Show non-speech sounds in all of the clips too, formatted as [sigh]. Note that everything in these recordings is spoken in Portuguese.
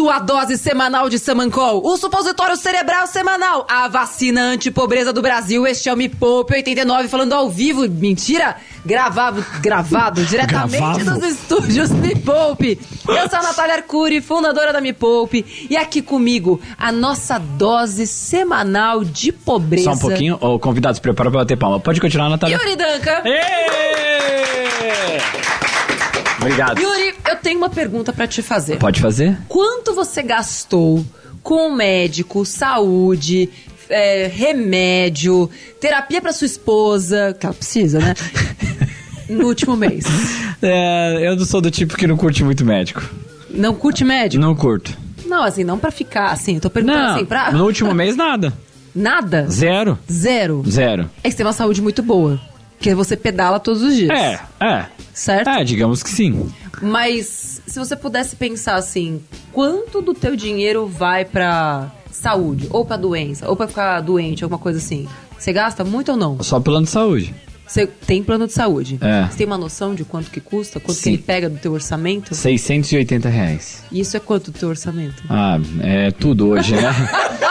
Sua dose semanal de Samancol, o supositório cerebral semanal, a vacina antipobreza do Brasil. Este é o Me Poupe 89, falando ao vivo. Mentira! Gravado, gravado diretamente Gravado. dos estúdios Me Poupe. Eu sou a Natália Arcuri, fundadora da Me Poupe. E aqui comigo, a nossa dose semanal de pobreza. Só um pouquinho. Ô, convidado, se prepara pra bater palma. Pode continuar, Natália. Yuri Danca. Ê! Obrigado. Yuri, eu tenho uma pergunta pra te fazer. Pode fazer? Quanto você gastou com médico, saúde, é, remédio, terapia pra sua esposa, que ela precisa, né? [laughs] no último mês. É, eu não sou do tipo que não curte muito médico. Não curte médico? Não curto. Não, assim, não pra ficar assim. Eu tô perguntando Não, assim, pra. no último mês nada. Nada? Zero. Zero. Zero. É que você tem uma saúde muito boa. Porque você pedala todos os dias. É, é. Certo? É, digamos que sim. Mas se você pudesse pensar assim, quanto do teu dinheiro vai pra saúde, ou pra doença, ou pra ficar doente, alguma coisa assim? Você gasta muito ou não? Só plano de saúde. Você tem plano de saúde? É. Você tem uma noção de quanto que custa? Quanto que Sim. ele pega do teu orçamento? 680 reais. E isso é quanto do teu orçamento? Ah, é tudo hoje, né? [laughs]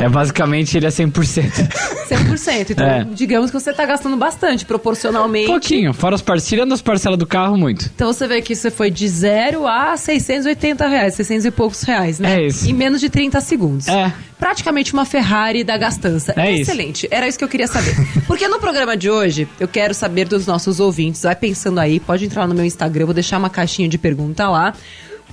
é basicamente ele é 100%. 100%. Então, É. digamos que você tá gastando bastante, proporcionalmente. Pouquinho. Fora as parcelas, tirando as parcelas do carro, muito. Então você vê que você foi de zero a 680 reais, 600 e poucos reais, né? É isso. Em menos de 30 segundos. É. Praticamente uma Ferrari da gastança. É isso. Excelente. Era isso que eu queria saber. Porque no programa de hoje, eu quero saber dos nossos ouvintes. Vai pensando aí, pode entrar lá no meu Instagram, eu vou deixar uma caixinha de pergunta lá.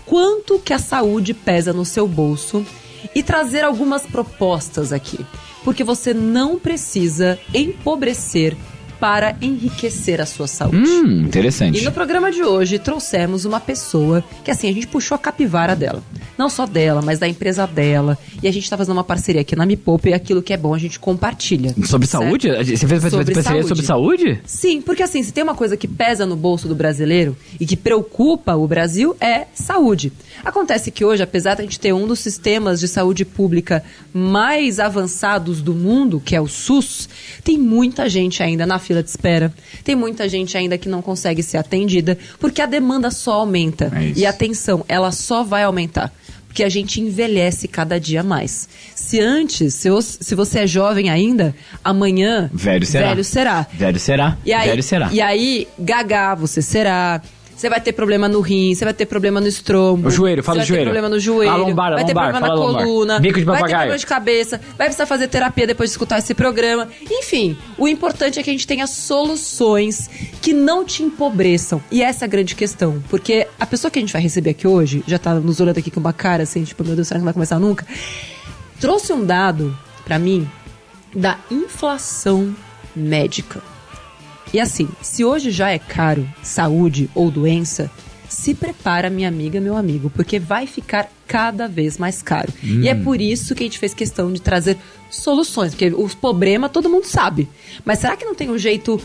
Quanto que a saúde pesa no seu bolso? E trazer algumas propostas aqui. Porque você não precisa empobrecer para enriquecer a sua saúde. Hum, interessante. E no programa de hoje trouxemos uma pessoa que assim, a gente puxou a capivara dela. Não só dela, mas da empresa dela. E a gente tá fazendo uma parceria aqui na Me Poupa e aquilo que é bom a gente compartilha. Sobre certo? saúde? Você fez Sobre parceria saúde. sobre saúde? Sim, porque assim, se tem uma coisa que pesa no bolso do brasileiro e que preocupa o Brasil é saúde. Acontece que hoje, apesar de a gente ter um dos sistemas de saúde pública mais avançados do mundo, que é o SUS, tem muita gente ainda na fila de espera. Tem muita gente ainda que não consegue ser atendida, porque a demanda só aumenta. É e a atenção, ela só vai aumentar. Porque a gente envelhece cada dia mais. Se antes, se, os- se você é jovem ainda, amanhã Velho será. Velho será. Velho será. E aí, Velho será. E aí, gaga, você será. Você vai ter problema no rim, você vai ter problema no estrombo. O joelho, fala do joelho. vai ter problema no joelho. A lombar, a vai ter lombar, problema na coluna. Bico de Vai ter papagaio. problema de cabeça. Vai precisar fazer terapia depois de escutar esse programa. Enfim, o importante é que a gente tenha soluções que não te empobreçam. E essa é a grande questão. Porque a pessoa que a gente vai receber aqui hoje, já tá nos olhando aqui com uma cara assim, tipo, meu Deus, será que não vai começar nunca? Trouxe um dado pra mim da inflação médica. E assim, se hoje já é caro saúde ou doença, se prepara, minha amiga, meu amigo, porque vai ficar cada vez mais caro. E é por isso que a gente fez questão de trazer soluções, porque os problemas todo mundo sabe. Mas será que não tem um jeito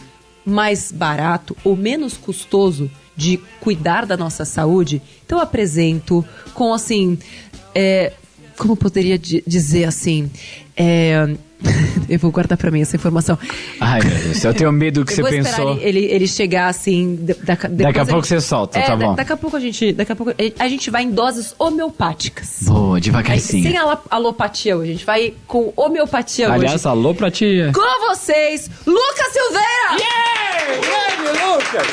mais barato ou menos custoso de cuidar da nossa saúde? Então eu apresento com assim. é, como eu poderia di- dizer assim? É, [laughs] eu vou guardar pra mim essa informação. Ai, meu Deus, eu tenho medo que Eu você pensou. Ele, ele, chegar assim. da- da- depois a a pouco gente- você solta, É, tá da- bom. Daqui a pouco a gente. Daqui a pouco a gente vai em doses homeopáticas. Boa, devagarzinho. sem alo- alopatia hoje. A gente vai com homeopatia Aliás, hoje. alô pra tia. Com vocês, Lucas Silveira! Grande Lucas!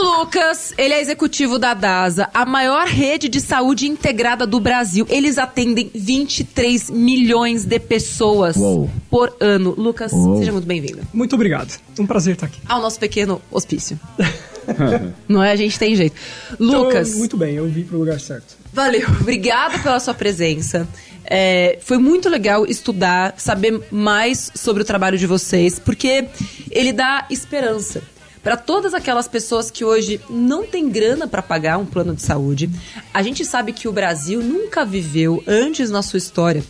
O Lucas, ele é executivo da DASA, a maior rede de saúde integrada do Brasil. Eles atendem 23 milhões de pessoas Uou. por ano. Lucas, Uou. seja muito bem-vindo. Muito obrigado. Um prazer estar aqui. Ao nosso pequeno hospício. [laughs] Não é? A gente tem jeito. Lucas, Então, muito bem, eu vim pro lugar certo. valeu. [laughs] Obrigada pela sua presença. É, foi muito legal estudar, saber mais sobre o trabalho de vocês, porque ele dá esperança. Para todas aquelas pessoas que hoje não têm grana para pagar um plano de saúde, a gente sabe que o Brasil nunca viveu, antes na sua história,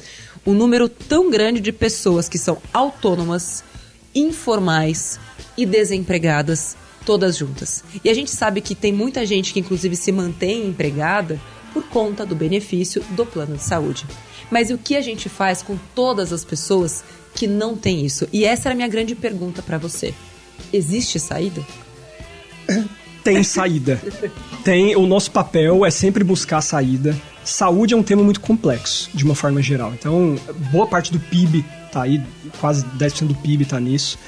um número tão grande de pessoas que são autônomas, informais e desempregadas, todas juntas. E a gente sabe que tem muita gente que, inclusive, se mantém empregada por conta do benefício do plano de saúde. Mas o que a gente faz com todas as pessoas que não têm isso? E essa era a minha grande pergunta para você. Existe saída? [coughs] Tem saída. Tem, o nosso papel é sempre buscar saída. Saúde é um tema muito complexo, de uma forma geral. Então, boa parte do PIB tá aí, quase 10% do PIB tá nisso.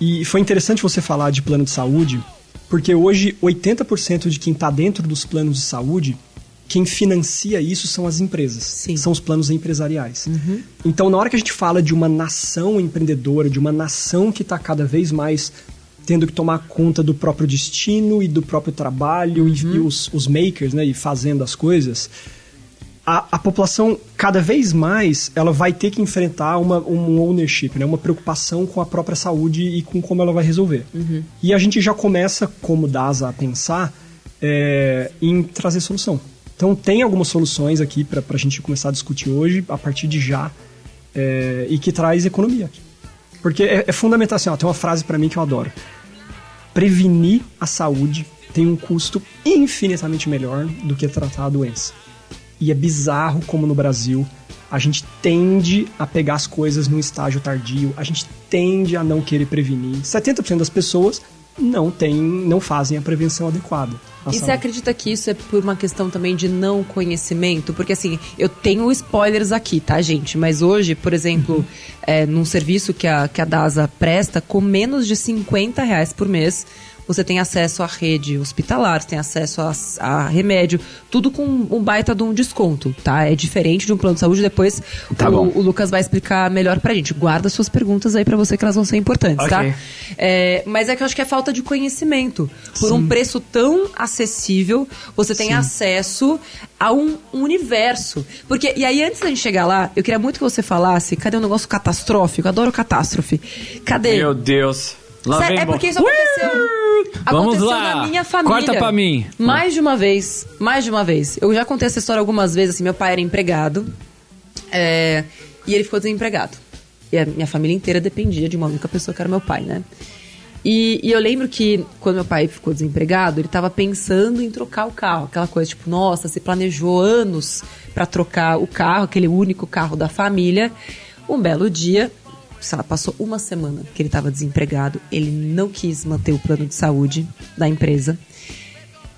E foi interessante você falar de plano de saúde, porque hoje 80% de quem está dentro dos planos de saúde, quem financia isso são as empresas, Sim. são os planos empresariais. Então, na hora que a gente fala de uma nação empreendedora, de uma nação que está cada vez mais tendo que tomar conta do próprio destino e do próprio trabalho e, e os, os makers, né, e fazendo as coisas, a, a população cada vez mais ela vai ter que enfrentar uma, um ownership, né? uma preocupação com a própria saúde e com como ela vai resolver. E a gente já começa, como DASA, a pensar é, em trazer solução. Então tem algumas soluções aqui para a gente começar a discutir hoje, a partir de já, é, e que traz economia. Porque é, é fundamental, assim, ó, tem uma frase para mim que eu adoro. Prevenir a saúde tem um custo infinitamente melhor do que tratar a doença. E é bizarro como no Brasil a gente tende a pegar as coisas num estágio tardio, a gente tende a não querer prevenir. 70% das pessoas não tem, não fazem a prevenção adequada. E você saúde. acredita que isso é por uma questão também de não conhecimento? Porque assim, eu tenho spoilers aqui, tá, gente? Mas hoje, por exemplo, é, num serviço que a, que a DASA presta, com menos de 50 reais por mês, você tem acesso à rede hospitalar, você tem acesso a, a remédio, tudo com um baita de um desconto, tá? É diferente de um plano de saúde, depois Tá o, o Lucas vai explicar melhor pra gente. Guarda suas perguntas aí pra você que elas vão ser importantes, Ok. tá? É, mas é que eu acho que é falta de conhecimento. Por um preço tão acessível, você tem acesso a um, um universo. Porque, e aí, antes da gente chegar lá, eu queria muito que você falasse, cadê o negócio catastrófico? Eu adoro catástrofe. Cadê? Meu Deus. Lá Sério, é porque isso aconteceu. Vamos aconteceu lá. na minha família. Corta pra mim. Mais de uma vez. Mais de uma vez. Eu já contei essa história algumas vezes, assim, meu pai era empregado. é, e ele ficou desempregado. E a minha família inteira dependia de uma única pessoa que era meu pai, né? E, e eu lembro que quando meu pai ficou desempregado, ele tava pensando em trocar o carro. Aquela coisa, tipo, nossa, se planejou anos pra trocar o carro, aquele único carro da família. Um belo dia, sei lá, passou uma semana que ele tava desempregado. Ele não quis manter o plano de saúde da empresa.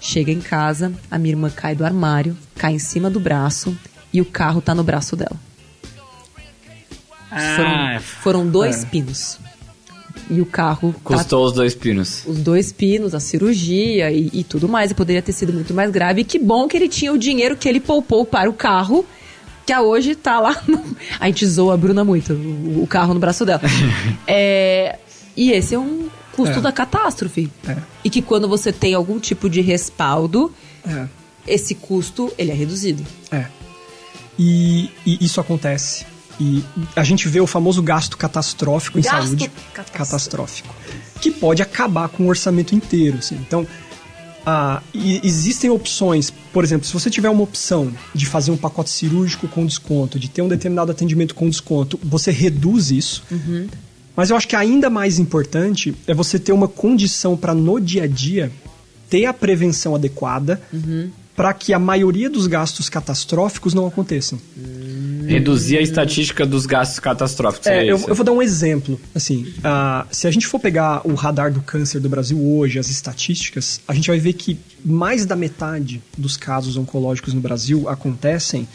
Chega em casa, a minha irmã cai do armário, cai em cima do braço e o carro tá no braço dela. Foram, Ah, foram dois pinos. E o carro tá custou os dois pinos. os dois pinos, a cirurgia e, e tudo mais. E poderia ter sido muito mais grave. E que bom que ele tinha o dinheiro que ele poupou para o carro, que a hoje tá lá. No... [laughs] A gente zoa a Bruna muito, o, o carro no braço dela. [laughs] É, e esse é um custo É. da catástrofe. É. E que quando você tem algum tipo de respaldo, É. esse custo ele é reduzido. É. E, e isso acontece. E a gente vê o famoso gasto catastrófico em Gasto saúde. catastrófico. Catastrófico. Que pode acabar com o orçamento inteiro. Assim. Então, ah, existem opções. Por exemplo, se você tiver uma opção de fazer um pacote cirúrgico com desconto, de ter um determinado atendimento com desconto, você reduz isso. Mas eu acho que ainda mais importante é você ter uma condição para no dia a dia ter a prevenção adequada para que a maioria dos gastos catastróficos não aconteçam. Reduzir a estatística dos gastos catastróficos. É, É, eu, isso. eu vou dar um exemplo. Assim, ah, se a gente for pegar o radar do câncer do Brasil hoje, as estatísticas, a gente vai ver que mais da metade dos casos oncológicos no Brasil acontecem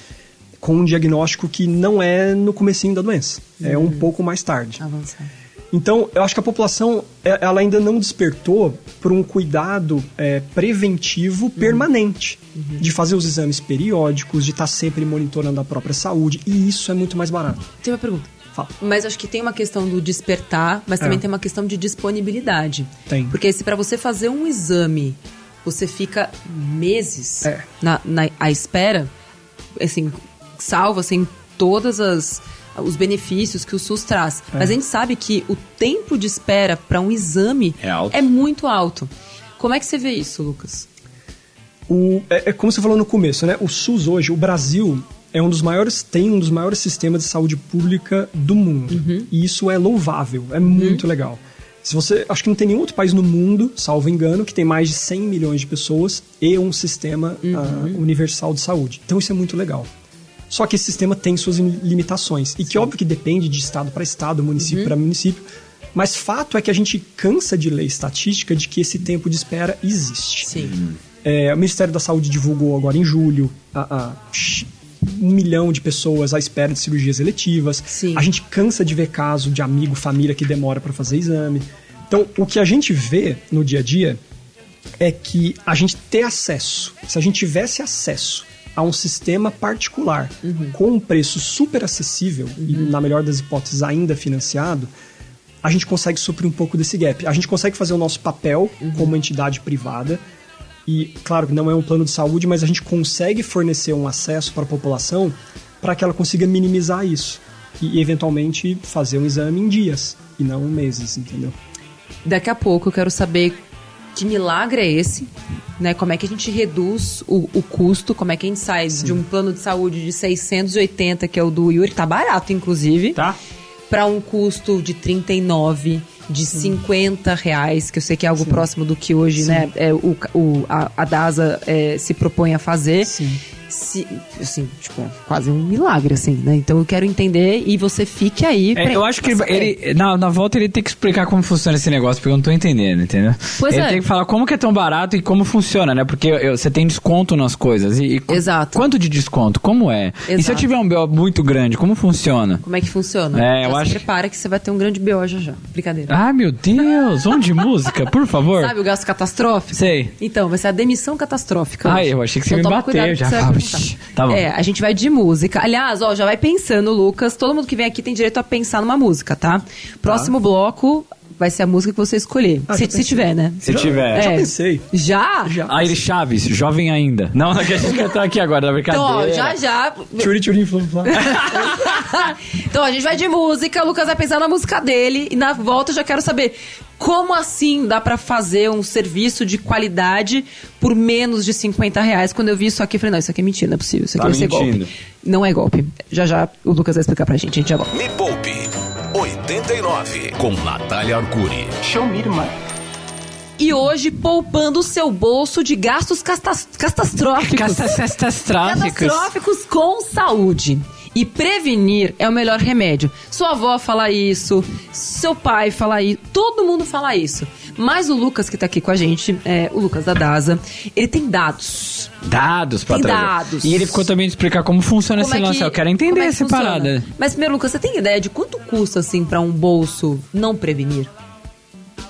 com um diagnóstico que não é no comecinho da doença, é um pouco mais tarde. Avançar. Então, eu acho que a população é, ela ainda não despertou por um cuidado é, preventivo permanente de fazer os exames periódicos, de estar sempre monitorando a própria saúde, e isso é muito mais barato. Tem uma pergunta. Fala. Mas acho que tem uma questão do despertar, mas também É. tem uma questão de disponibilidade. Tem. Porque se para você fazer um exame, você fica meses É. na, na à espera, assim, salvo assim todas as os benefícios que o SUS traz. É. Mas a gente sabe que o tempo de espera para um exame É alto. muito alto. Como é que você vê isso, Lucas? O, é, é como você falou no começo, né? O SUS hoje, o Brasil é um dos maiores, tem um dos maiores sistemas de saúde pública do mundo. E isso é louvável, é muito legal. Se você, acho que não tem nenhum outro país no mundo, salvo engano, que tem mais de 100 milhões de pessoas e um sistema ah, universal de saúde. Então isso é muito legal. Só que esse sistema tem suas limitações. E que óbvio que depende de estado para estado, município Uhum. para município. Mas fato é que a gente cansa de ler estatística de que esse tempo de espera existe. Sim. É, o Ministério da Saúde divulgou agora em julho a, a- um milhão de pessoas à espera de cirurgias eletivas. Sim. A gente cansa de ver caso de amigo, família que demora para fazer exame. Então, o que a gente vê no dia a dia é que a gente ter acesso, se a gente tivesse acesso a um sistema particular com um preço super acessível e, na melhor das hipóteses, ainda financiado, a gente consegue suprir um pouco desse gap. A gente consegue fazer o nosso papel como entidade privada. E, claro, que não é um plano de saúde, mas a gente consegue fornecer um acesso para a população para que ela consiga minimizar isso. E, eventualmente, fazer um exame em dias e não em meses, entendeu? Daqui a pouco eu quero saber que milagre é esse, né? Como é que a gente reduz o, o custo, como é que a gente sai de um plano de saúde de 680, que é o do Yuri, que tá barato, inclusive, Tá? para um custo de 39, de 50 reais, que eu sei que é algo próximo do que hoje, né, é, o, o- a, a DASA é, se propõe a fazer. Sim. Se, assim, tipo, quase um milagre, assim, né? Então eu quero entender e você fique aí. É, eu acho que saber. ele, na, na volta ele tem que explicar como funciona esse negócio, porque eu não tô entendendo, entendeu? Pois ele é. tem que falar como que é tão barato e como funciona, né? Porque eu- você tem desconto nas coisas. E, e Exato. Quanto de desconto? Como é? E se eu Exato. tiver um BO muito grande, como funciona? Como é que funciona? É, Já eu acho- prepara que você vai ter um grande BO já já. Brincadeira. Ai, meu Deus! Vamos de música, por favor? [laughs] Sabe o gasto catastrófico? Sei. Então, vai ser a demissão catastrófica. Hoje. eu achei que você Então me o já. Perguntar. "Shh, tá bom." É, a gente vai de música. Aliás, ó, já vai pensando, Lucas. Todo mundo que vem aqui tem direito a pensar numa música, tá? Próximo bloco vai ser a música que você escolher. Ah, se, já se tiver, né? Se tiver. Já É. pensei. Já? Já. Aire Chaves, jovem ainda. Não, não que a gente cantar aqui agora, Então, brincadeira. ó, já já. Tchuri, tchuri, flum, [laughs] flum. então, a gente vai de música, o Lucas vai pensar na música dele e na volta eu já quero saber como assim dá pra fazer um serviço de qualidade por menos de 50 reais. Quando eu vi isso aqui, eu falei, não, isso aqui é mentira, não é possível. Isso aqui Tá vai ser mentindo. golpe. Não é golpe. Já já o Lucas vai explicar pra gente, a gente já volta. Me Poupe 89 com Natália Arcuri. E hoje, poupando o seu bolso de gastos castas- catastróficos. Catastróficos. Catastróficos com saúde. E prevenir é o melhor remédio. Sua avó fala isso, seu pai fala isso, todo mundo fala isso. Mas o Lucas que tá aqui com a gente, é, o Lucas da DASA, ele tem dados. Dados pra Tem trazer. dados. E ele ficou também de explicar como funciona Como esse é lance. que- Eu quero entender é que essa funciona? parada. Mas primeiro, Lucas, você tem ideia de quanto custa, assim, pra um bolso não prevenir?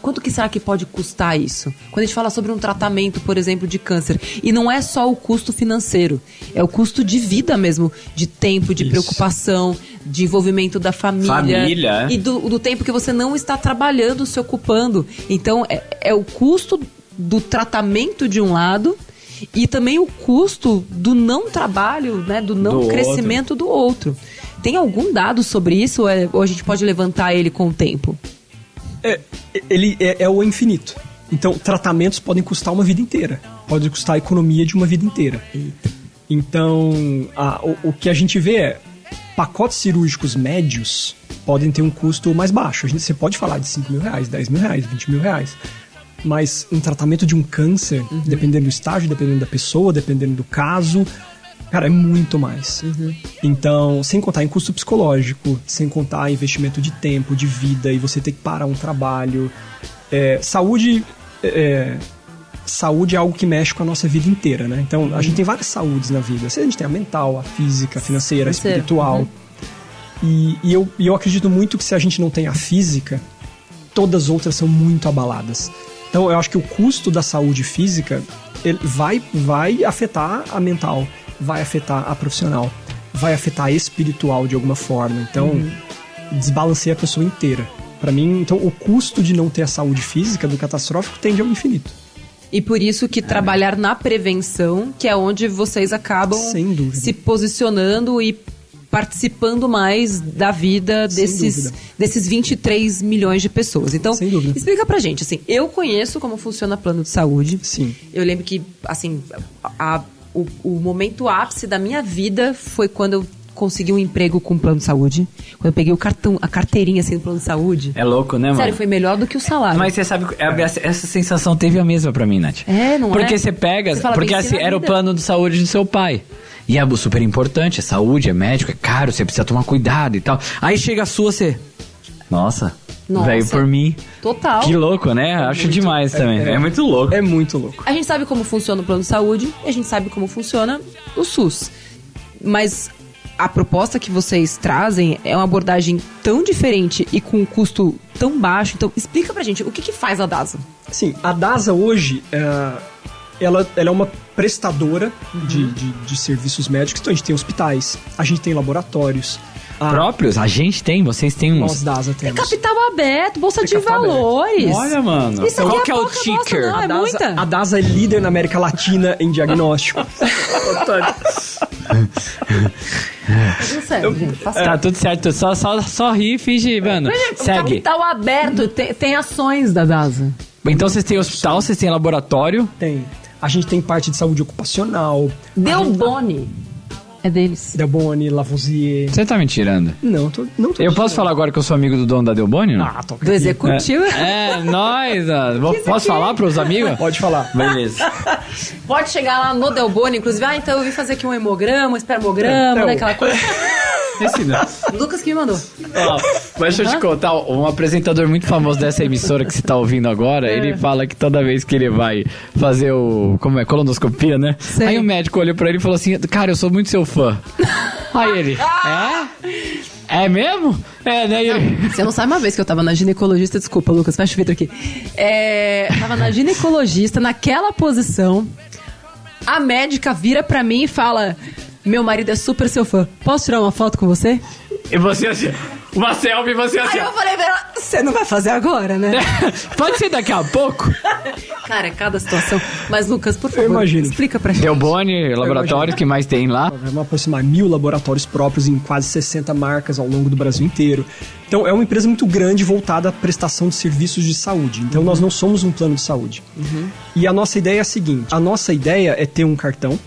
Quanto que será que pode custar isso? Quando a gente fala sobre um tratamento, por exemplo, de câncer. E não é só o custo financeiro, é o custo de vida mesmo, de tempo, de Isso. preocupação, de envolvimento da família. Família, é. E do, do tempo que você não está trabalhando, se ocupando. Então, é, é o custo do tratamento de um lado e também o custo do não trabalho, né, do não Do crescimento do outro. Tem algum dado sobre isso ou, é- ou a gente pode levantar ele com o tempo? É, ele é, é o infinito. Então, tratamentos podem custar uma vida inteira. Pode custar a economia de uma vida inteira. Então, a- o, o que a gente vê é pacotes cirúrgicos médios podem ter um custo mais baixo. A gente, você pode falar de 5 mil reais, 10 mil reais, 20 mil reais. Mas um tratamento de um câncer, dependendo do estágio, dependendo da pessoa, dependendo do caso, cara, é muito mais. Então, sem contar em custo psicológico, sem contar investimento de tempo, de vida, e você ter que parar um trabalho. É, saúde. é, saúde é algo que mexe com a nossa vida inteira, né? Então, a gente tem várias saúdes na vida. A gente tem a mental, a física, a financeira, a espiritual. E, e eu, e eu acredito muito que se a gente não tem a física, todas as outras são muito abaladas. Então eu acho que o custo da saúde física ele vai, vai afetar a mental, vai afetar a profissional, vai afetar a espiritual de alguma forma. Então desbalanceia a pessoa inteira. Pra mim, então o custo de não ter a saúde física do catastrófico tende ao infinito. E por isso que trabalhar na prevenção, que é onde vocês acabam se posicionando e participando mais da vida desses, desses 23 milhões de pessoas. Então, Sem dúvida. explica pra gente, assim, eu conheço como funciona plano de saúde. Sim. Eu lembro que, assim, a- o, o momento ápice da minha vida foi quando eu consegui um emprego com plano de saúde. Quando eu peguei o cartão, a carteirinha assim do plano de saúde. É louco, né, mano? Sério, foi melhor do que o salário. Mas você sabe, é- essa sensação teve a mesma pra mim, Nath. É, não é? Porque você pega, Você porque assim, na era o plano de saúde do seu pai. E é super importante, é saúde, é médico, é caro, você precisa tomar cuidado e tal. Aí chega a sua, você. Nossa, Nossa. veio por mim. Total. Que louco, né? Acho demais também. É, muito louco. É muito louco. A gente sabe como funciona o plano de saúde e a gente sabe como funciona o SUS. Mas a proposta que vocês trazem é uma abordagem tão diferente e com um custo tão baixo. Então, explica pra gente o que, que faz a DASA. Sim, a DASA hoje, é, ela, ela é uma prestadora Uhum. de, de, de serviços médicos. Então a gente tem hospitais, a gente tem laboratórios. A, Próprios, a gente tem, vocês têm uns. nós DASA É temos. capital aberto, bolsa É de capital aberto. valores. Olha, mano. Isso aqui Qual é que é o pouca bosta, ticker? não, a, é DASA, muita. a DASA é líder na América Latina em diagnóstico. [laughs] Tudo certo, gente. Tá tudo certo, só, só, só ri e finge, mano. O Segue. capital aberto tem, tem ações da DASA. Então vocês têm hospital, vocês têm laboratório. tem. A gente tem parte de saúde ocupacional. Deu Boni. É deles. Delboni, Lavoisier. Você tá me tirando? Não, tô, não tô Eu posso falar agora que eu sou amigo do dono da Delboni? não? Ah, toca Do executivo. É, é nós. ó. [laughs] Vou- Posso falar pros amigos? Pode falar. Beleza. [laughs] Pode chegar lá no Delboni, inclusive. Ah, então eu vim fazer aqui um hemograma, um espermograma, É, né? é, Aquela coisa. [laughs] Não. [laughs] Lucas que me mandou. Ó, mas deixa eu te contar, um apresentador muito famoso dessa emissora que você tá ouvindo agora, É. ele fala que toda vez que ele vai fazer o, como é, colonoscopia, né? Sei. Aí o médico olhou pra ele e falou assim, cara, eu sou muito seu fã. [laughs] Aí ele, é? É mesmo? É, né? Ele, Você não sabe uma vez que eu tava na ginecologista, desculpa, Lucas, fecha o vidro aqui. É, tava na ginecologista, naquela posição. A médica vira pra mim e fala: Meu marido é super seu fã. Posso tirar uma foto com você? e você assim, uma selfie e você assim, Aí eu falei pra ela: Você não vai fazer agora, né? [laughs] pode ser daqui a pouco? Cara, é cada situação. Mas, Lucas, por favor, imagino. explica pra gente. Delboni, laboratórios que mais tem lá. Vamos aproximar mil laboratórios próprios em quase 60 marcas ao longo do Brasil inteiro. Então, é uma empresa muito grande voltada à prestação de serviços de saúde. Então, nós não somos um plano de saúde. E a nossa ideia é a seguinte: a nossa ideia é ter um cartão.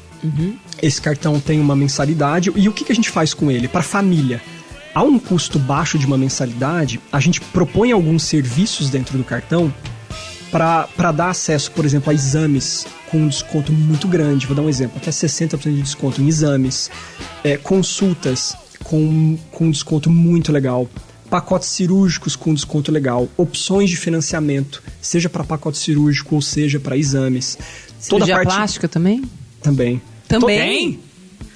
Esse cartão tem uma mensalidade. E o que, que a gente faz com ele? Para família. A um custo baixo de uma mensalidade, a gente propõe alguns serviços dentro do cartão para dar acesso, por exemplo, a exames com um desconto muito grande. Vou dar um exemplo: até 60% de desconto em exames, é, consultas com, com um desconto muito legal, pacotes cirúrgicos com desconto legal, opções de financiamento, seja para pacote cirúrgico ou seja para exames. Cirurgia plástica também? também. Também?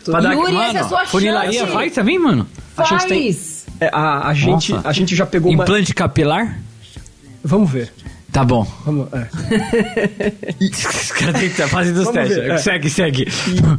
Pra dar- Yuri, mano, essa é a sua funilaria chance. faz também, mano? A gente tem- Faz! É, a, a gente, Nossa. a gente já pegou uma. Implante capilar? Vamos ver. Tá bom. Vamos, é. [laughs] Os caras têm que estar fazendo os testes. ver, é. Segue, segue.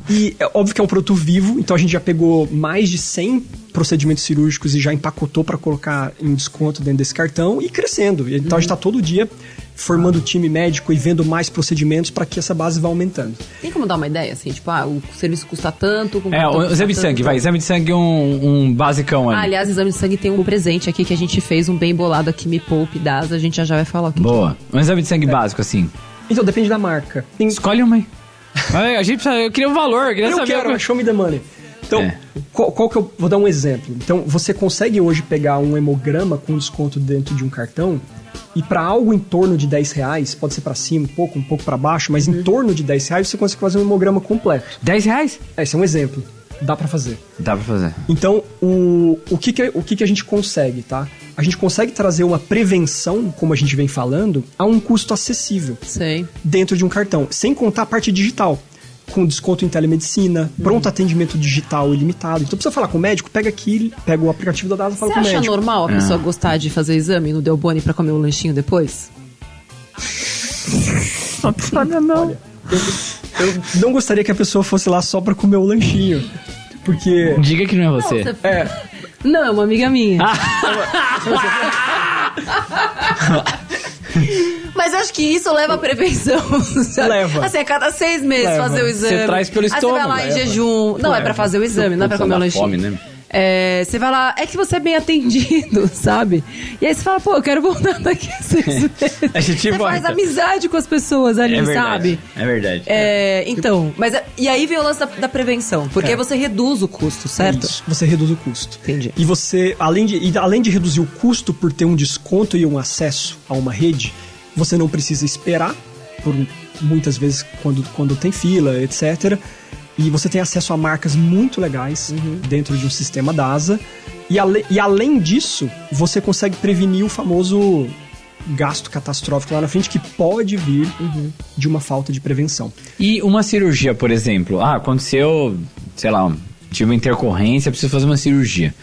E, e é óbvio que é um produto vivo, então a gente já pegou mais de 100 procedimentos cirúrgicos e já empacotou para colocar em desconto dentro desse cartão e crescendo. Então a gente está todo dia formando time médico e vendo mais procedimentos para que essa base vá aumentando. Tem como dar uma ideia, assim? Tipo, ah, o serviço custa tanto... o É, o custa exame de tanto. sangue, vai. Exame de sangue um, um basicão Ah, ali. aliás, exame de sangue tem um presente aqui que a gente fez, um bem bolado aqui, Me Poupe, DAS, a gente já já vai falar o que Boa. Um exame de sangue básico, assim. Então depende da marca. Tem, Escolhe uma aí. Mas [laughs] a gente precisa, eu queria o valor, eu queria eu saber. quero, o é show me the money. Então, É. qual, qual que eu vou dar um exemplo? Então, você consegue hoje pegar um hemograma com desconto dentro de um cartão e para algo em torno de 10 reais, pode ser para cima, um pouco, um pouco para baixo, mas em torno de 10 reais você consegue fazer um hemograma completo. 10 reais? Esse é um exemplo. Dá para fazer. Dá pra fazer. Então, o, o, que, que, o que, que a gente consegue, tá? A gente consegue trazer uma prevenção, como a gente vem falando, a um custo acessível Sei. dentro de um cartão, sem contar a parte digital. Com desconto em telemedicina, pronto atendimento digital ilimitado. Então precisa falar com o médico, pega aqui, pega o aplicativo da DASA e fala Você com o acha médico. normal a É. pessoa gostar de fazer exame no Delboni pra comer o lanchinho depois? [laughs] Olha, eu, eu não gostaria que a pessoa fosse lá só pra comer o lanchinho. Porque. Diga que não é você. Você- É, Não, é uma amiga minha. [laughs] [laughs] Mas acho que isso leva a prevenção. [laughs] sabe? Leva. Assim, a cada seis meses Leva. fazer o exame. Você traz pelo Aí você vai estômago, lá em leva. jejum. Não, é pra fazer o exame, não é pra comer o lanchinho. fome, né? É, você vai lá, é que você é bem atendido, [laughs] sabe? E aí você fala, pô, eu quero voltar [laughs] daqui a seis meses. A gente você faz amizade com as pessoas ali, É verdade. sabe? É verdade. É, então, mas é- e aí vem o lance da, da prevenção, porque É. você reduz o custo, certo? Isso, você reduz o custo. Entendi. E você, além de, além de reduzir o custo por ter um desconto e um acesso a uma rede, você não precisa esperar, por muitas vezes quando, quando tem fila, etc. E você tem acesso a marcas muito legais Uhum. dentro de um sistema DASA. E, ale- e além disso, você consegue prevenir o famoso gasto catastrófico lá na frente que pode vir Uhum. de uma falta de prevenção. E uma cirurgia, por exemplo. Ah, aconteceu, sei lá, tive uma intercorrência, preciso fazer uma cirurgia.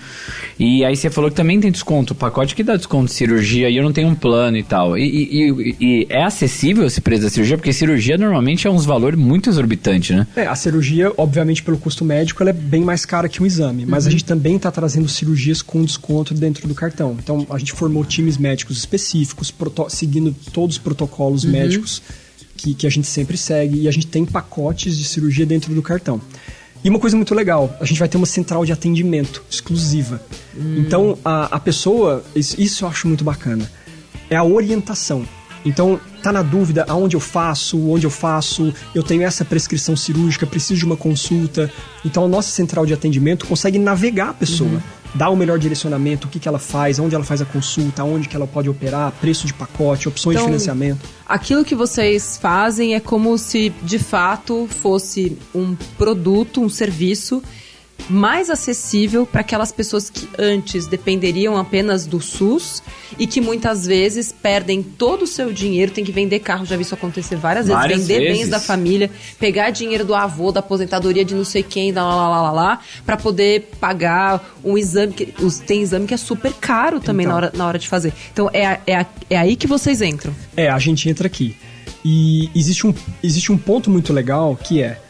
E aí você falou que também tem desconto, o pacote que dá desconto de cirurgia e eu não tenho um plano e tal. E, e- e- é acessível esse preço da cirurgia? Porque cirurgia normalmente é uns valores muito exorbitantes, né? É, a cirurgia, obviamente, pelo custo médico, ela é bem mais cara que um exame. Mas Uhum. a gente também está trazendo cirurgias com desconto dentro do cartão. Então, a gente formou times médicos específicos, seguindo todos os protocolos Uhum. médicos que, que a gente sempre segue. E a gente tem pacotes de cirurgia dentro do cartão. E uma coisa muito legal, a gente vai ter uma central de atendimento exclusiva. Então, a, a pessoa, isso, isso eu acho muito bacana, é a orientação. Então, tá na dúvida aonde eu faço, onde eu faço, eu tenho essa prescrição cirúrgica, preciso de uma consulta. Então, a nossa central de atendimento consegue navegar a pessoa, dar o melhor direcionamento, o que, que ela faz, onde ela faz a consulta, aonde que ela pode operar, preço de pacote, opções Então, de financiamento. Aquilo que vocês fazem é como se de fato fosse um produto, um serviço mais acessível para aquelas pessoas que antes dependeriam apenas do SUS e que muitas vezes perdem todo o seu dinheiro, tem que vender carro, já vi isso acontecer várias, Várias vezes, vender vezes. bens da família, pegar dinheiro do avô, da aposentadoria de não sei quem, lá lá lá lá, lá para poder pagar um exame que os- tem exame que é super caro também Então. na, hora, na hora de fazer. Então é, é, é aí que vocês entram. É, a gente entra aqui. E existe um, existe um ponto muito legal que é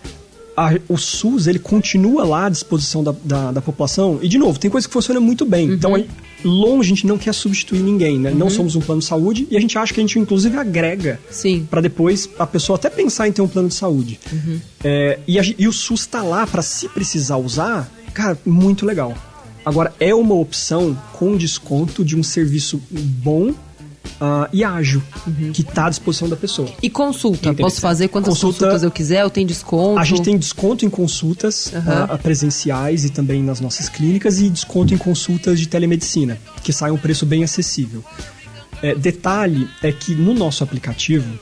a- o SUS ele continua lá à disposição da, da, da população. E, de novo, tem coisa que funciona muito bem. Então, a- longe a gente não quer substituir ninguém, né? Não somos um plano de saúde e a gente acha que a gente, inclusive, agrega Sim. para depois a pessoa até pensar em ter um plano de saúde. É, e, a e o SUS está lá para se precisar usar, cara, muito legal. Agora, é uma opção com desconto de um serviço bom ah, e ágil, que está à disposição da pessoa. E consulta? Posso fazer quantas Consulta- consultas eu quiser? Eu tenho desconto? A gente tem desconto em consultas Aham. ah, presenciais e também nas nossas clínicas e desconto em consultas de telemedicina, que sai um preço bem acessível. É, detalhe é que no nosso aplicativo,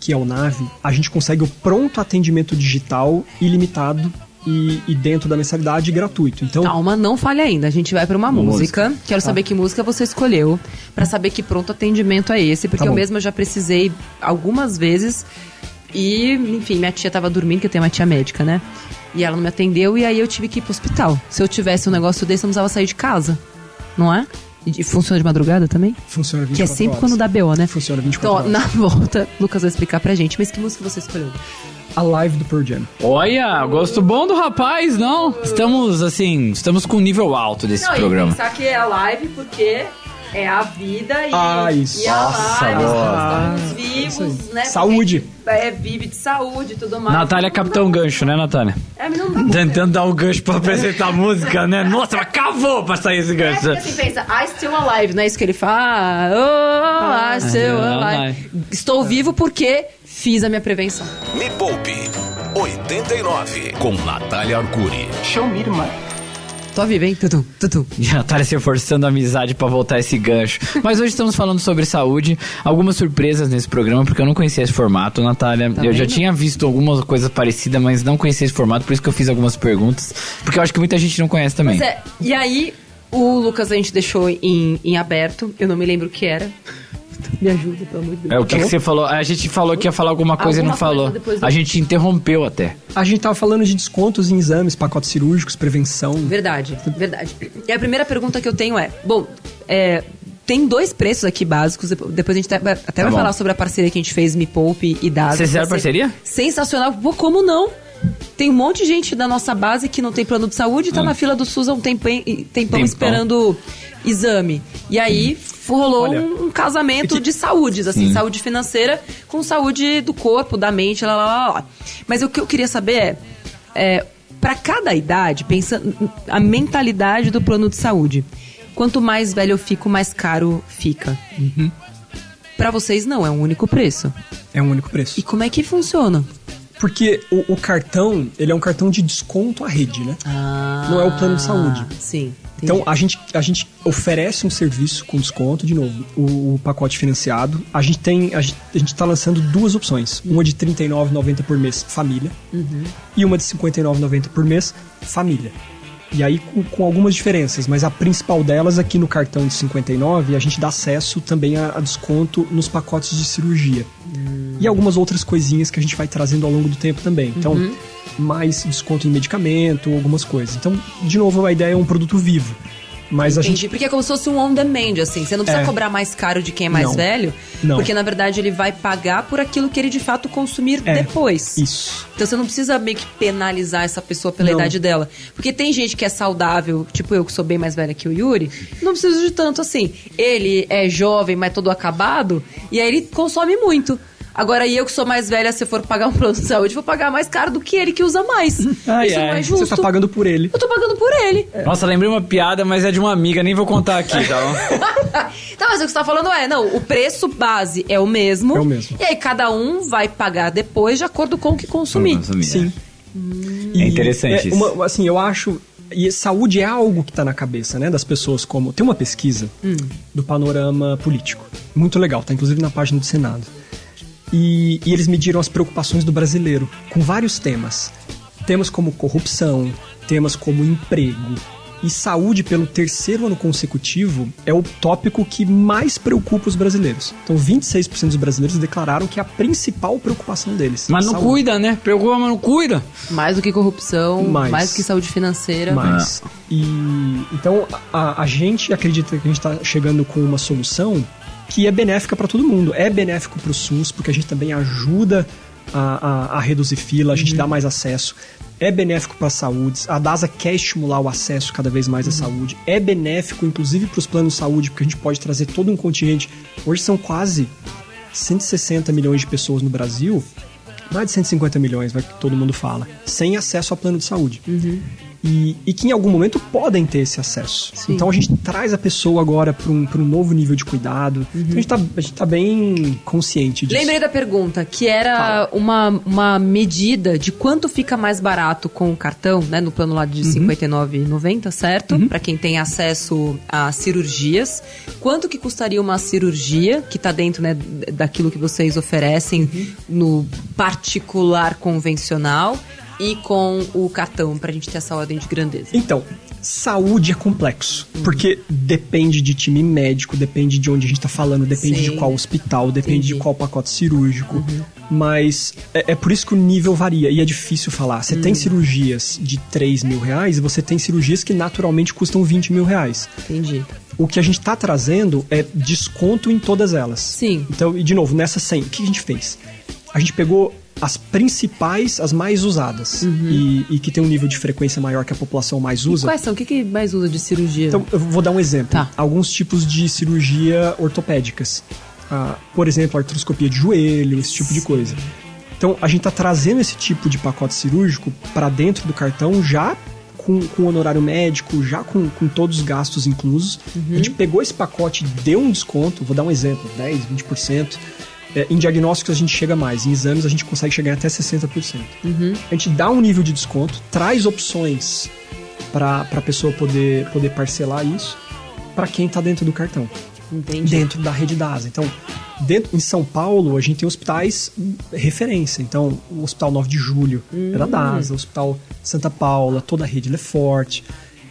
que é o Nave, a gente consegue o pronto atendimento digital ilimitado e, e dentro da mensalidade gratuito. Então, Calma, não fale ainda. A gente vai pra uma, Uma música. Quero Tá. saber que música você escolheu pra saber que pronto atendimento é esse, porque Tá eu mesma já precisei algumas vezes e, enfim, minha tia tava dormindo, que eu tenho uma tia médica, né? E ela não me atendeu e aí eu tive que ir pro hospital. Se eu tivesse um negócio desse, eu não precisava sair de casa, não é? E, funciona de madrugada também? funciona 24 Que é sempre horas. quando dá BO, né? Funciona 24 Então, horas. na [laughs] volta, Lucas vai explicar pra gente. Mas que música você escolheu? A live do Pearl Jam. Olha, gosto bom do rapaz, não? Estamos, assim, estamos com um nível alto desse programa. pensar que é a live porque é a vida e, Ah, isso. e a Nossa, live, boa. estamos vivos, né? Saúde. Porque É, vive de saúde e tudo mais. Natália é Capitão Gancho, né, Natália? É, mas não dá Tentando dar o gancho pra apresentar a música, né? Nossa, mas cavou pra sair esse É gancho. porque assim, pensa, I still alive, não é isso que ele fala? Oh, I still Ah, alive. Estou vivo porque fiz a minha prevenção. Me Poupe 89 com Natália Arcuri. Tô viva, hein? Tutu, tutu. E a Natália se forçando a amizade pra voltar esse gancho. Mas hoje estamos falando sobre saúde. Algumas surpresas nesse programa, porque eu não conhecia esse formato, Natália. Tá eu já tinha visto algumas coisas parecidas, mas não conhecia esse formato, por isso que eu fiz algumas perguntas. Porque eu acho que muita gente não conhece também. Pois é, e aí o Lucas a gente deixou em, em aberto, eu não me lembro o que era. [laughs] Me ajuda, pelo amor de Deus. É o que, que você falou? A gente falou que ia falar alguma coisa Alguma e não falou. depois A gente interrompeu até. A gente tava falando de descontos em exames, pacotes cirúrgicos, prevenção. Verdade, verdade. E a primeira pergunta que eu tenho é: bom, é, tem dois preços aqui básicos, depo- depois a gente até, até Tá vai bom. falar sobre a parceria que a gente fez, Me Poupe e Dados. Vocês fizeram parceria? Sensacional. Pô, como não? Tem um monte de gente da nossa base que não tem plano de saúde e tá Hum. na fila do SUS há um tempão, tempão esperando exame. E aí rolou Olha, um, um casamento de saúdes, assim, Sim. saúde financeira com saúde do corpo, da mente, lá, lá, lá. Mas o que eu queria saber é, é para cada idade, pensa a mentalidade do plano de saúde. Quanto mais velho eu fico, mais caro fica. Uhum. Pra vocês não, é um único preço. É um único preço. E como é que funciona? Porque o, o cartão, ele é um cartão de desconto à rede, né? Ah, Não é o plano de saúde. Sim. Então a gente, a gente oferece um serviço com desconto, de novo, o, o pacote financiado. A gente tem. A gente, a gente tá lançando duas opções. Uma de R$ 39,90 por mês, família. E uma de R$ 59,90 por mês, família. E aí com, com algumas diferenças, mas a principal delas aqui no cartão de 59, a gente dá acesso também a, a desconto nos pacotes de cirurgia. E algumas outras coisinhas que a gente vai trazendo ao longo do tempo também. Então, mais desconto em medicamento, algumas coisas. Então, de novo, a ideia é um produto vivo. Mas a Entendi, gente porque é como se fosse um on demand, assim. Você não precisa É. cobrar mais caro de quem é mais Não. velho, Não. porque na verdade ele vai pagar por aquilo que ele de fato consumir É. depois. Isso. Então você não precisa meio que penalizar essa pessoa pela Não. idade dela. Porque tem gente que é saudável, tipo eu que sou bem mais velha que o Yuri, não precisa de tanto assim. Ele é jovem, mas todo acabado, e aí ele consome muito. Agora, e eu que sou mais velha, se for pagar um plano de saúde, vou pagar mais caro do que ele que usa mais. [laughs] Ai, Isso não ai. é justo. Você tá pagando por ele. Eu tô pagando por ele. Nossa, lembrei uma piada, mas é de uma amiga, nem vou contar aqui, tá? Então, [laughs] mas o que você tá falando é, não, o preço base é o mesmo. É o mesmo. E aí cada um vai pagar depois de acordo com o que consumir. Sim. É interessante é, isso. uma- assim, eu acho. E saúde é algo que tá na cabeça, né, das pessoas, como. Tem uma pesquisa do panorama político. Muito legal, tá inclusive na página do Senado. E, e eles mediram as preocupações do brasileiro com vários temas. Temas como corrupção, temas como emprego. E saúde, pelo terceiro ano consecutivo, é o tópico que mais preocupa os brasileiros. Então, 26% dos brasileiros declararam que é a principal preocupação deles. Mas não Saúde. cuida, né? Preocupa, mas não cuida. Mais do que corrupção, mais, Mais. do que saúde financeira. mais. E então a, a gente acredita que a gente está chegando com uma solução que é benéfica para todo mundo. É benéfico para o SUS, porque a gente também ajuda a, a- a reduzir fila, a gente dá mais acesso. É benéfico para a saúde. A DASA quer estimular o acesso cada vez mais à saúde. É benéfico, inclusive, para os planos de saúde, porque a gente pode trazer todo um contingente. Hoje são quase 160 milhões de pessoas no Brasil mais de 150 milhões, vai que todo mundo fala, sem acesso ao plano de saúde. E, e que em algum momento podem ter esse acesso. Sim. Então a gente traz a pessoa agora para um, pra um novo nível de cuidado. Então a gente, tá, a gente tá bem consciente disso. Lembrei da pergunta, que era uma, uma medida de quanto fica mais barato com o cartão, né? No plano lá de Uhum. R$ 59,90, certo? Pra quem tem acesso a cirurgias. Quanto que custaria uma cirurgia, que tá dentro, né, daquilo que vocês oferecem Uhum. no particular convencional e com o cartão, pra gente ter essa ordem de grandeza. Então, saúde é complexo. Porque depende de time médico, depende de onde a gente tá falando, depende Sim. de qual hospital, depende Entendi. de qual pacote cirúrgico. Mas é, é por isso que o nível varia e é difícil falar. Você tem cirurgias de 3 mil reais e você tem cirurgias que naturalmente custam 20 mil reais. Entendi. O que a gente tá trazendo é desconto em todas elas. Sim. Então, e de novo, nessa 100, o que a gente fez? A gente pegou as principais, as mais usadas e, e que tem um nível de frequência maior que a população mais usa. Quais são? O que, que mais usa de cirurgia? Então, eu vou dar um exemplo. Tá. Alguns tipos de cirurgia ortopédicas. Ah, por exemplo, artroscopia de joelho, esse tipo de coisa. Então, a gente está trazendo esse tipo de pacote cirúrgico para dentro do cartão já com, com honorário médico, já com, com todos os gastos inclusos. A gente pegou esse pacote e deu um desconto, vou dar um exemplo, 10, 20%. É, em diagnósticos a gente chega mais, em exames a gente consegue chegar até 60%. A gente dá um nível de desconto, traz opções para a pessoa poder, poder parcelar isso para quem está dentro do cartão, Entendi. dentro da rede da ASA. Então, dentro, em São Paulo, a gente tem hospitais hum, referência. Então, o Hospital 9 de Julho é da DASA, o Hospital Santa Paula, toda a rede é forte.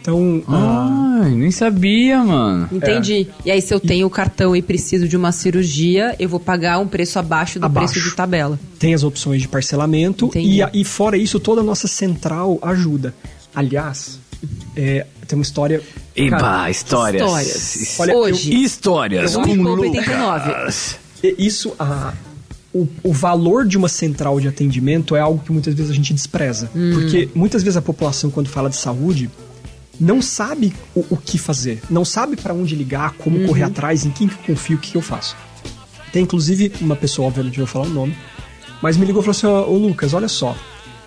Então, ah, Ai, nem sabia, mano. Entendi. E aí, se eu tenho o cartão e preciso de uma cirurgia, eu vou pagar um preço abaixo do Abaixo. preço de tabela. tem as opções de parcelamento Entendi. e, e fora isso, toda a nossa central ajuda. Aliás, é, tem uma história... Eba, Cara, histórias. histórias. Olha, Hoje. Histórias Eu com Lucas. 89. E Isso, a, o, o valor de uma central de atendimento é algo que muitas vezes a gente despreza. Porque muitas vezes a população, quando fala de saúde, não sabe o, o que fazer. Não sabe para onde ligar, como correr atrás, em quem que eu confio, o que, que eu faço. Tem inclusive uma pessoa, obviamente não vou falar o nome, mas me ligou e falou assim: Ô Lucas, olha só,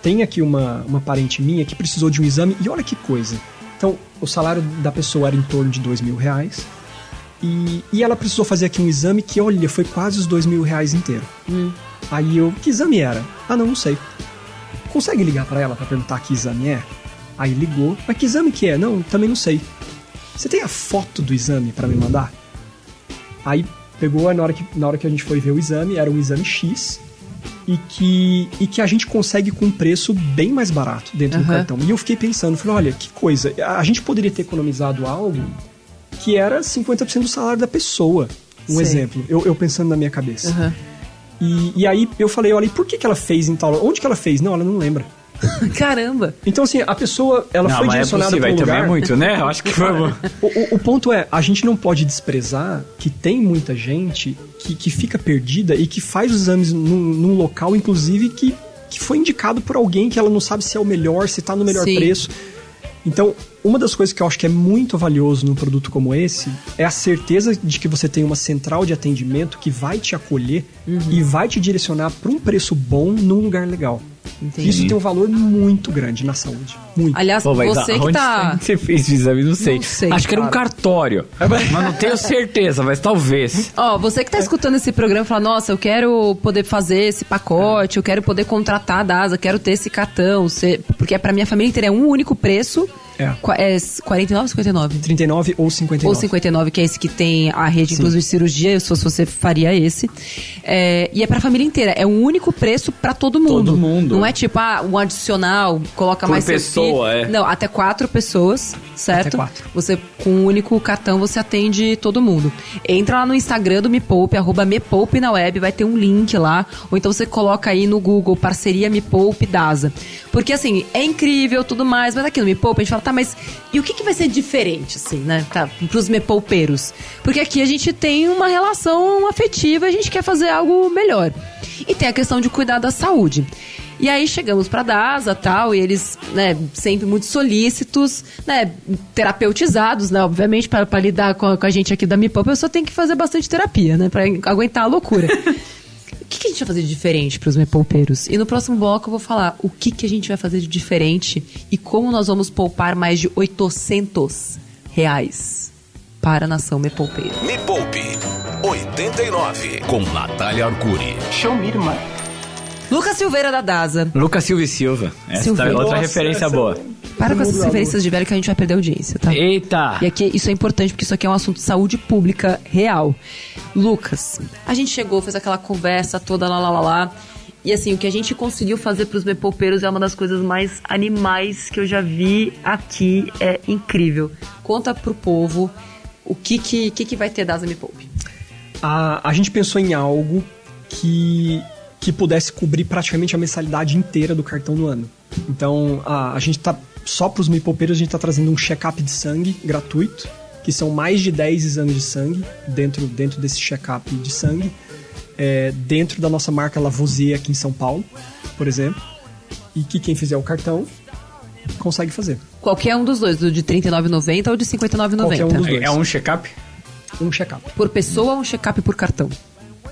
tem aqui uma, uma parente minha que precisou de um exame e olha que coisa. Então, o salário da pessoa era em torno de dois mil reais. E, e ela precisou fazer aqui um exame que, olha, foi quase os dois mil reais inteiro. Aí eu, que exame era? Ah, não, não sei. Consegue ligar pra ela pra perguntar que exame é? Aí ligou, mas que exame que é? Não, também não sei. você tem a foto do exame para me mandar? Aí pegou, na hora, que, na hora que a gente foi ver o exame, era um exame X, e que, e que a gente consegue com um preço bem mais barato dentro do Aham. cartão. E eu fiquei pensando, falei, olha, que coisa, a gente poderia ter economizado algo que era 50% do salário da pessoa. Um Sei. exemplo, eu, eu pensando na minha cabeça. Aham. E, e aí eu falei, olha, e por que, que ela fez em tal... Onde que ela fez? Não, ela não lembra. [laughs] Caramba. Então, assim, a pessoa, ela não, foi é direcionada possível, para um também lugar... é muito, né? Eu acho que foi bom. [laughs] O, o- o ponto é, a gente não pode desprezar que tem muita gente que, que fica perdida e que faz os exames num, num local, inclusive, que, que foi indicado por alguém que ela não sabe se é o melhor, se tá no melhor Sim. preço. Então, uma das coisas que eu acho que é muito valioso num produto como esse é a certeza de que você tem uma central de atendimento que vai te acolher Uhum. e vai te direcionar para um preço bom num lugar legal. Entendi. Isso tem um valor muito grande na saúde. Muito. Aliás, Pô, você que tá. [laughs] Você fez o exame, não sei. Não sei, Acho que era um cara. cartório. [laughs] Mas não tenho certeza, mas talvez. Ó, você que tá escutando esse programa e fala, nossa, eu quero poder fazer esse pacote, eu quero poder contratar a DASA, quero ter esse cartão, se- porque pra minha família inteira é um único preço. É. Qua- É 49 ou 59? 39 ou 59. Ou 59, que é esse que tem a rede, inclusive, de cirurgia. Se fosse você, faria esse. É, e é pra família inteira. É um único preço pra todo mundo. Todo mundo. Não é tipo, ah, um adicional, coloca Por mais pessoa, é. Não, até quatro pessoas, certo? Até quatro. Você, com um único cartão, você atende todo mundo. Entra lá no Instagram do Me Poupe, arroba Me Poupe na web, vai ter um link lá. Ou então você coloca aí no Google, parceria Me Poupe DASA. Porque, assim, é incrível, tudo mais, mas aqui no Me Poupe a gente fala, tá, mas e o que, que vai ser diferente, assim, né, tá, pros Me Poupeiros? Porque aqui a gente tem uma relação afetiva, a gente quer fazer algo melhor. E tem a questão de cuidar da saúde. E aí chegamos pra DASA tal, e eles, né, sempre muito solícitos, né, terapeutizados, né, obviamente, pra lidar com a, com a gente aqui da Me Poupe, eu só tenho que fazer bastante terapia, né, pra aguentar a loucura. [laughs] O que, que a gente vai fazer de diferente para os mepoupeiros? E no próximo bloco eu vou falar o que, que a gente vai fazer de diferente e como nós vamos poupar mais de 800 reais para a nação mepoupeira. Me Poupe 89 com Natália Arcuri. Show me, irmã. Lucas Silveira da DASA. Lucas Silva e Silva. Essa Silveira. tá outra Nossa, referência essa- boa. Para com essas referências de velho que a gente vai perder audiência, tá? Eita! E aqui isso é importante porque isso aqui é um assunto de saúde pública real. Lucas, a gente chegou, fez aquela conversa toda lá, lá, lá, lá. E assim, o que a gente conseguiu fazer pros mepoupeiros é uma das coisas mais animais que eu já vi aqui. É incrível. Conta pro povo o que que, que, que vai ter das Me Poupe. A, a gente pensou em algo que, que pudesse cobrir praticamente a mensalidade inteira do cartão no ano. Então, a, a gente tá. Só para os mipopeiros, a gente tá trazendo um check-up de sangue gratuito, que são mais de 10 exames de sangue dentro, dentro desse check-up de sangue, é, dentro da nossa marca Lavoisier aqui em São Paulo, por exemplo. E que quem fizer o cartão consegue fazer. Qualquer um dos dois, do de R$ 39,90 ou de R$ Qualquer um 59,90. dos dois. É um check-up? Um check-up. Por pessoa ou um check-up por cartão?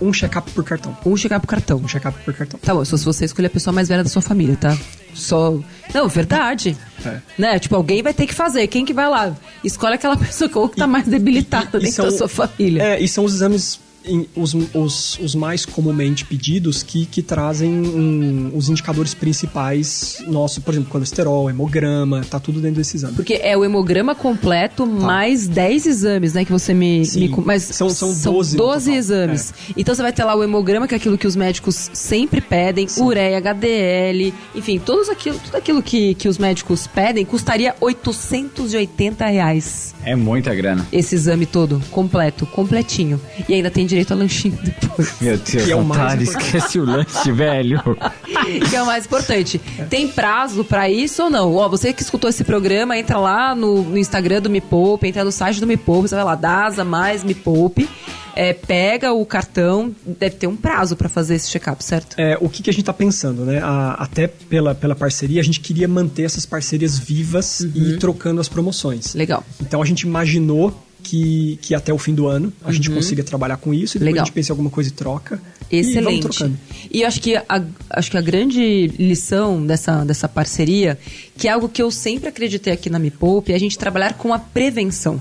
Um check-up por cartão. Um check-up por cartão. Um check-up por cartão. Tá bom, só se você escolher a pessoa mais velha da sua família, tá? Só. Não, verdade. É. Né? Tipo, alguém vai ter que fazer. Quem que vai lá? Escolhe aquela [laughs] pessoa que tá mais debilitada E- e dentro são- da sua família. É, e são os exames em- os, os, os mais comumente pedidos que, que trazem hum, os indicadores principais nossos, por exemplo, colesterol, hemograma, tá tudo dentro desse exame. Porque é o hemograma completo mais 10 exames, né? Que você me. Sim. me mas São- são 12 no total. exames. Então você vai ter lá o hemograma, que é aquilo que os médicos sempre pedem, ureia, HDL, enfim, todos aquilo, tudo aquilo que, que os médicos pedem custaria 880 reais. É muita grana. esse exame todo, completo, completinho. E ainda tem direito a lanchinho depois. Meu Deus, Que é o mais esquece o lanche, velho. [laughs] que é o mais importante. Tem prazo pra isso ou não? Ó, você que escutou esse programa, entra lá no, no Instagram do Me Poupe, entra no site do Me Poupe, você vai lá, DASA mais Me Poupe, é, pega o cartão, deve ter um prazo pra fazer esse check-up, certo? É, o que, que a gente está pensando, né? A- até pela, pela parceria, a gente queria manter essas parcerias vivas e ir trocando as promoções. Legal. Então a gente imaginou que, que até o fim do ano a gente consiga trabalhar com isso e depois Legal. a gente pensa em alguma coisa e troca. E Excelente. E eu acho que a, acho que a grande lição dessa, dessa parceria, que é algo que eu sempre acreditei aqui na Me Poupe, é a gente trabalhar com a prevenção.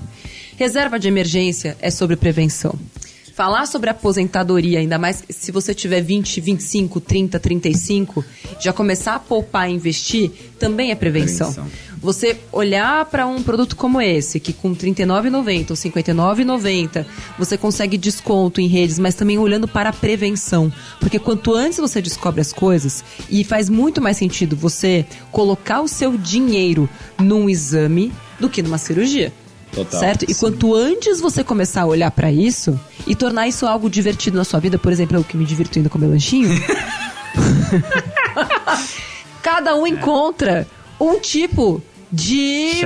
Reserva de emergência é sobre prevenção. Falar sobre aposentadoria, ainda mais se você tiver 20, 25, 30, 35, já começar a poupar e investir, também é prevenção. Prevenção. Você olhar para um produto como esse, que com R$ 39,90 ou R$ 59,90 você consegue desconto em redes, mas também olhando para a prevenção. Porque quanto antes você descobre as coisas, e faz muito mais sentido você colocar o seu dinheiro num exame do que numa cirurgia. Total. Certo? E quanto antes você começar a olhar para isso e tornar isso algo divertido na sua vida, por exemplo, eu que me divirto indo comer lanchinho. [laughs] [laughs] cada um encontra um tipo de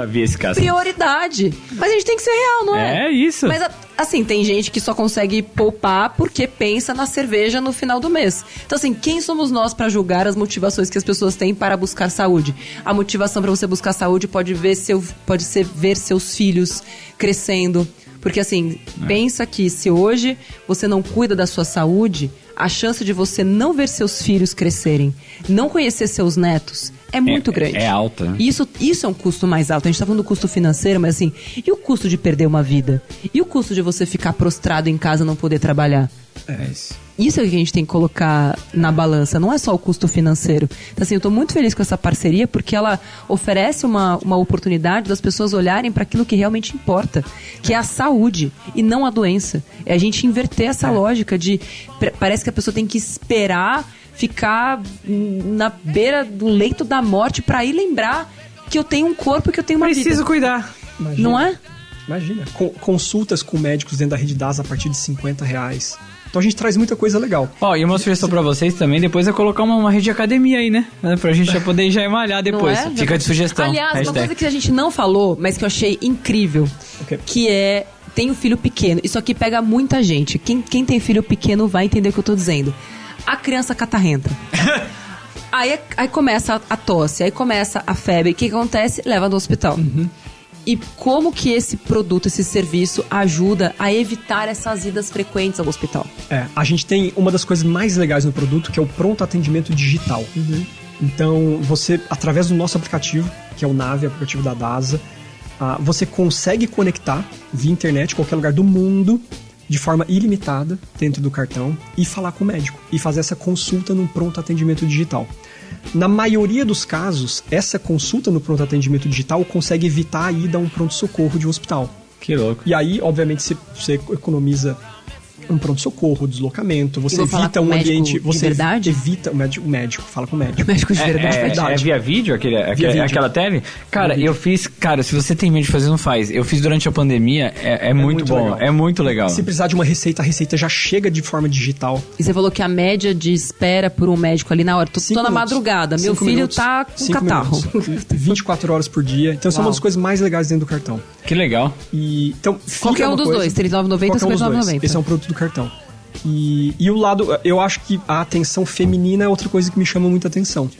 prioridade. Mas a gente tem que ser real, não é? É isso. Mas assim, tem gente que só consegue poupar porque pensa na cerveja no final do mês. Então assim, quem somos nós para julgar as motivações que as pessoas têm para buscar saúde? A motivação para você buscar saúde pode ver seu pode ser ver seus filhos crescendo. Porque assim, É. pensa que se hoje você não cuida da sua saúde, a chance de você não ver seus filhos crescerem, não conhecer seus netos, é muito grande. é alta. Isso, isso é um custo mais alto. A gente tá falando do custo financeiro, mas assim, e o custo de perder uma vida? E o custo de você ficar prostrado em casa e não poder trabalhar? É isso. Isso é o que a gente tem que colocar na balança, não é só o custo financeiro. Então, assim, eu tô muito feliz com essa parceria porque ela oferece uma, uma oportunidade das pessoas olharem para aquilo que realmente importa, que é a saúde e não a doença. É a gente inverter essa lógica de parece que a pessoa tem que esperar ficar na beira do leito da morte para ir lembrar que eu tenho um corpo e que eu tenho uma Preciso vida. cuidar. Imagina. Não é? Imagina. Co- consultas com médicos dentro da rede DAS a partir de 50 reais. Então a gente traz muita coisa legal. Ó, e uma sugestão pra vocês também, depois é colocar uma, uma rede de academia aí, né? Pra gente já poder já malhar depois. É? Fica de sugestão. Aliás, uma Hashtag. coisa que a gente não falou, mas que eu achei incrível, Ok. que é tem um filho pequeno. Isso aqui pega muita gente. Quem, quem tem filho pequeno vai entender o que eu tô dizendo. A criança catarrenta. [laughs] aí, aí começa a, tosse, aí começa a febre. O que, que acontece? Leva no hospital. E como que esse produto, esse serviço ajuda a evitar essas idas frequentes ao hospital? É, a gente tem uma das coisas mais legais no produto, que é o pronto atendimento digital. Então, você, através do nosso aplicativo, que é o Nave, aplicativo da DASA, ah, você consegue conectar via internet qualquer lugar do mundo de forma ilimitada dentro do cartão e falar com o médico e fazer essa consulta num pronto atendimento digital. Na maioria dos casos, essa consulta no pronto atendimento digital consegue evitar a ida a um pronto-socorro de um hospital. Que louco. E aí, obviamente, você, você economiza um pronto-socorro, deslocamento, você evita um o médico ambiente. de Você verdade? evita. O médico, o médico, fala com o médico. [laughs] Médico de É, verdade. é, verdade. é via vídeo aquele, aquele- vídeo. aquela tele? Cara, eu fiz. Cara, se você tem medo de fazer, não faz. Eu fiz durante a pandemia, é, é muito, muito bom. legal. É muito legal. Se precisar de uma receita, a receita já chega de forma digital. E você falou que a média de espera por um médico ali na hora. Tô, tô na madrugada, meu filho minutos. tá com catarro. minutos. [laughs] 24 horas por dia. Então, isso é uma Uau. das coisas mais legais dentro do cartão. Que legal. E, então, fica Qualquer um dos coisa- dois, R$ 39,90 ou Qualquer um dos dois. 59,90. Esse é um produto do cartão. E, e o lado, eu acho que a atenção feminina é outra coisa que me chama muita atenção.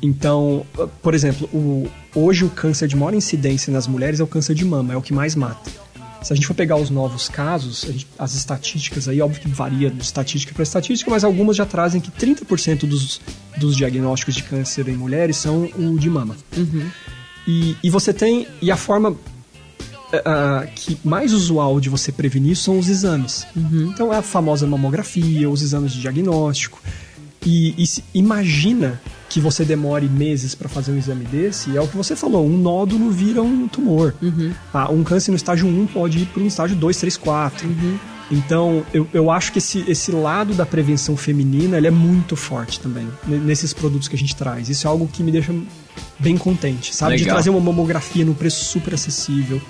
Então, por exemplo, o- hoje o câncer de maior incidência nas mulheres é o câncer de mama, é o que mais mata. Se a gente for pegar os novos casos, gente- as estatísticas aí, óbvio que varia de estatística para estatística, mas algumas já trazem que 30% dos, dos diagnósticos de câncer em mulheres são o de mama. E, e você tem. E a forma ah, que mais usual de você prevenir são os exames. Então é a famosa mamografia, os exames de diagnóstico. E, e se- imagina que você demore meses para fazer um exame desse, é o que você falou, um nódulo vira um tumor. Ah, um câncer no estágio 1 pode ir para um estágio 2, 3, 4. Então, eu, eu acho que esse, esse lado da prevenção feminina ele é muito forte também, ne- nesses produtos que a gente traz. Isso é algo que me deixa bem contente, sabe? De Legal. trazer uma mamografia num preço super acessível,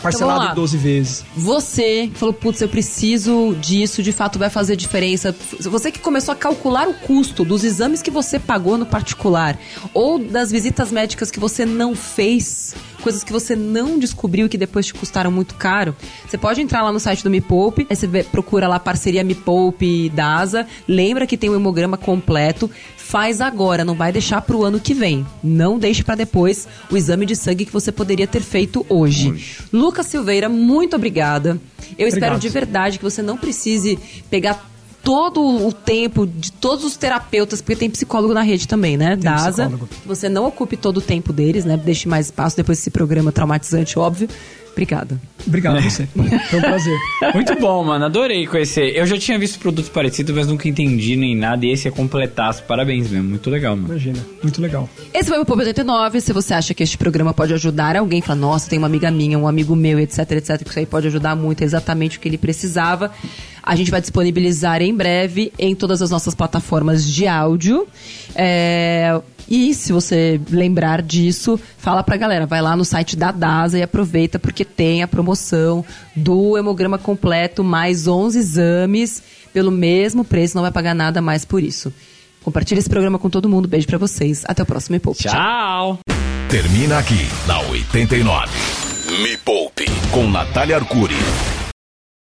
parcelado vamos lá. em 12 vezes. Você que falou, putz, eu preciso disso, de fato vai fazer diferença. Você que começou a calcular o custo dos exames que você pagou no particular, ou das visitas médicas que você não fez, coisas que você não descobriu e que depois te custaram muito caro, você pode entrar lá no site do Me Poupe, aí você procura lá parceria Me Poupe da Asa, lembra que tem o hemograma completo, faz agora, não vai deixar pro ano que vem. Não deixe para depois o exame de sangue que você poderia ter feito hoje. Lucas Silveira, muito obrigada. Eu espero Obrigado. de verdade que você não precise pegar todo o tempo de todos os terapeutas, porque tem psicólogo na rede também, né? da ASA. psicólogo. Você não ocupe todo o tempo deles, né? Deixe mais espaço depois desse programa traumatizante, óbvio. Obrigada. Obrigado a você. Foi um prazer. [laughs] Muito bom, mano. Adorei conhecer. Eu já tinha visto produtos parecidos, mas nunca entendi nem nada. E esse é completaço. Parabéns mesmo. Muito legal, mano. Imagina. Muito legal. Esse foi o Pop 89. Se você acha que este programa pode ajudar alguém, fala, nossa, tem uma amiga minha, um amigo meu, etc, etc, que isso aí pode ajudar muito, é exatamente o que ele precisava. A gente vai disponibilizar em breve em todas as nossas plataformas de áudio. É, E se você lembrar disso, fala pra galera, vai lá no site da DASA e aproveita porque tem a promoção do hemograma completo mais 11 exames pelo mesmo preço, não vai pagar nada mais por isso. Compartilhe esse programa com todo mundo. Beijo pra vocês. Até o próximo Me Poupe. Tchau! Termina aqui na 89. Me Poupe com Natália Arcuri.